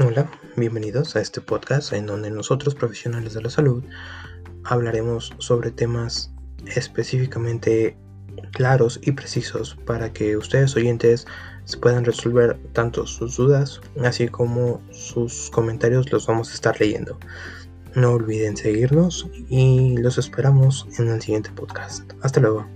Hola, bienvenidos a este podcast en donde nosotros profesionales de la salud hablaremos sobre temas específicamente claros y precisos para que ustedes oyentes puedan resolver tanto sus dudas así como sus comentarios los vamos a estar leyendo. No olviden seguirnos y los esperamos en el siguiente podcast. Hasta luego.